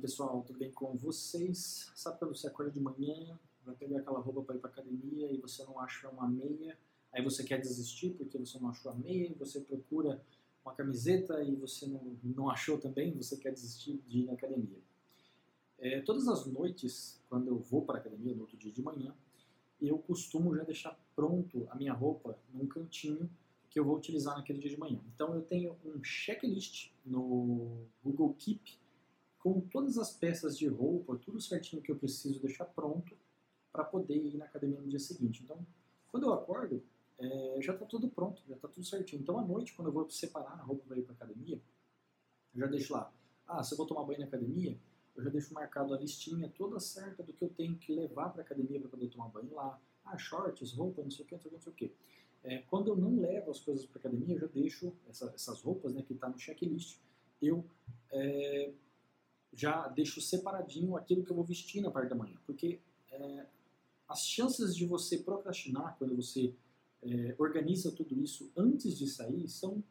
pessoal, tudo bem com vocês? Sabe quando você acorda de manhã, vai pegar aquela roupa para ir para academia e você não acha uma meia, aí você quer desistir porque você não achou a meia, você procura uma camiseta e você não, não achou também, você quer desistir de ir na academia. É, todas as noites, quando eu vou para a academia, no outro dia de manhã, eu costumo já deixar pronto a minha roupa num cantinho que eu vou utilizar naquele dia de manhã. Então eu tenho um checklist no Google Keep com todas as peças de roupa, tudo certinho que eu preciso deixar pronto para poder ir na academia no dia seguinte. Então, quando eu acordo, é, já está tudo pronto, já está tudo certinho. Então, à noite, quando eu vou separar a roupa para ir para academia, eu já deixo lá. Ah, se eu vou tomar banho na academia, eu já deixo marcado a listinha toda certa do que eu tenho que levar para academia para poder tomar banho lá. Ah, shorts, roupa, não sei o que, não sei o que, não sei o que. É, quando eu não levo as coisas para academia, eu já deixo essa, essas roupas, né, que está no checklist, eu é, já deixo separadinho aquilo que eu vou vestir na parte da manhã, porque é, as chances de você procrastinar quando você é, organiza tudo isso antes de sair são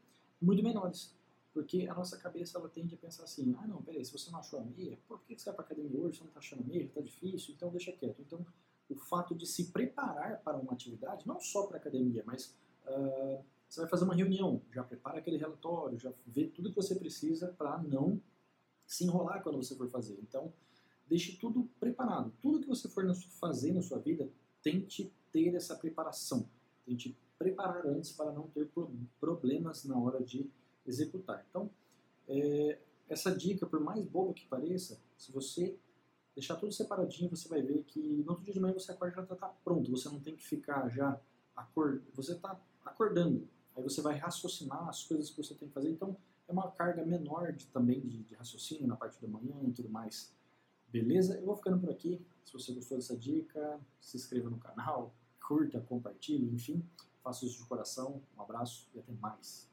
muito menores. Porque a nossa cabeça ela tende a pensar assim: ah, não, peraí, se você não achou a meia, por que você vai para academia hoje? Você não está achando a meia? Está difícil? Então deixa quieto. Então, o fato de se preparar para uma atividade, não só para academia, mas uh, você vai fazer uma reunião, já prepara aquele relatório, já vê tudo que você precisa para não se enrolar quando você for fazer. Então, deixe tudo preparado. Tudo que você for fazer na sua vida, tente ter essa preparação. Tente preparar antes para não ter problemas na hora de executar. Então, é, essa dica, por mais boba que pareça, se você deixar tudo separadinho, você vai ver que no outro dia de manhã você acorda já está tá pronto. Você não tem que ficar já acordando. Você está acordando. Aí você vai raciocinar as coisas que você tem que fazer. Então, é uma carga menor de, também de, de raciocínio na parte da manhã e tudo mais. Beleza? Eu vou ficando por aqui. Se você gostou dessa dica, se inscreva no canal, curta, compartilhe, enfim. Faço isso de coração. Um abraço e até mais.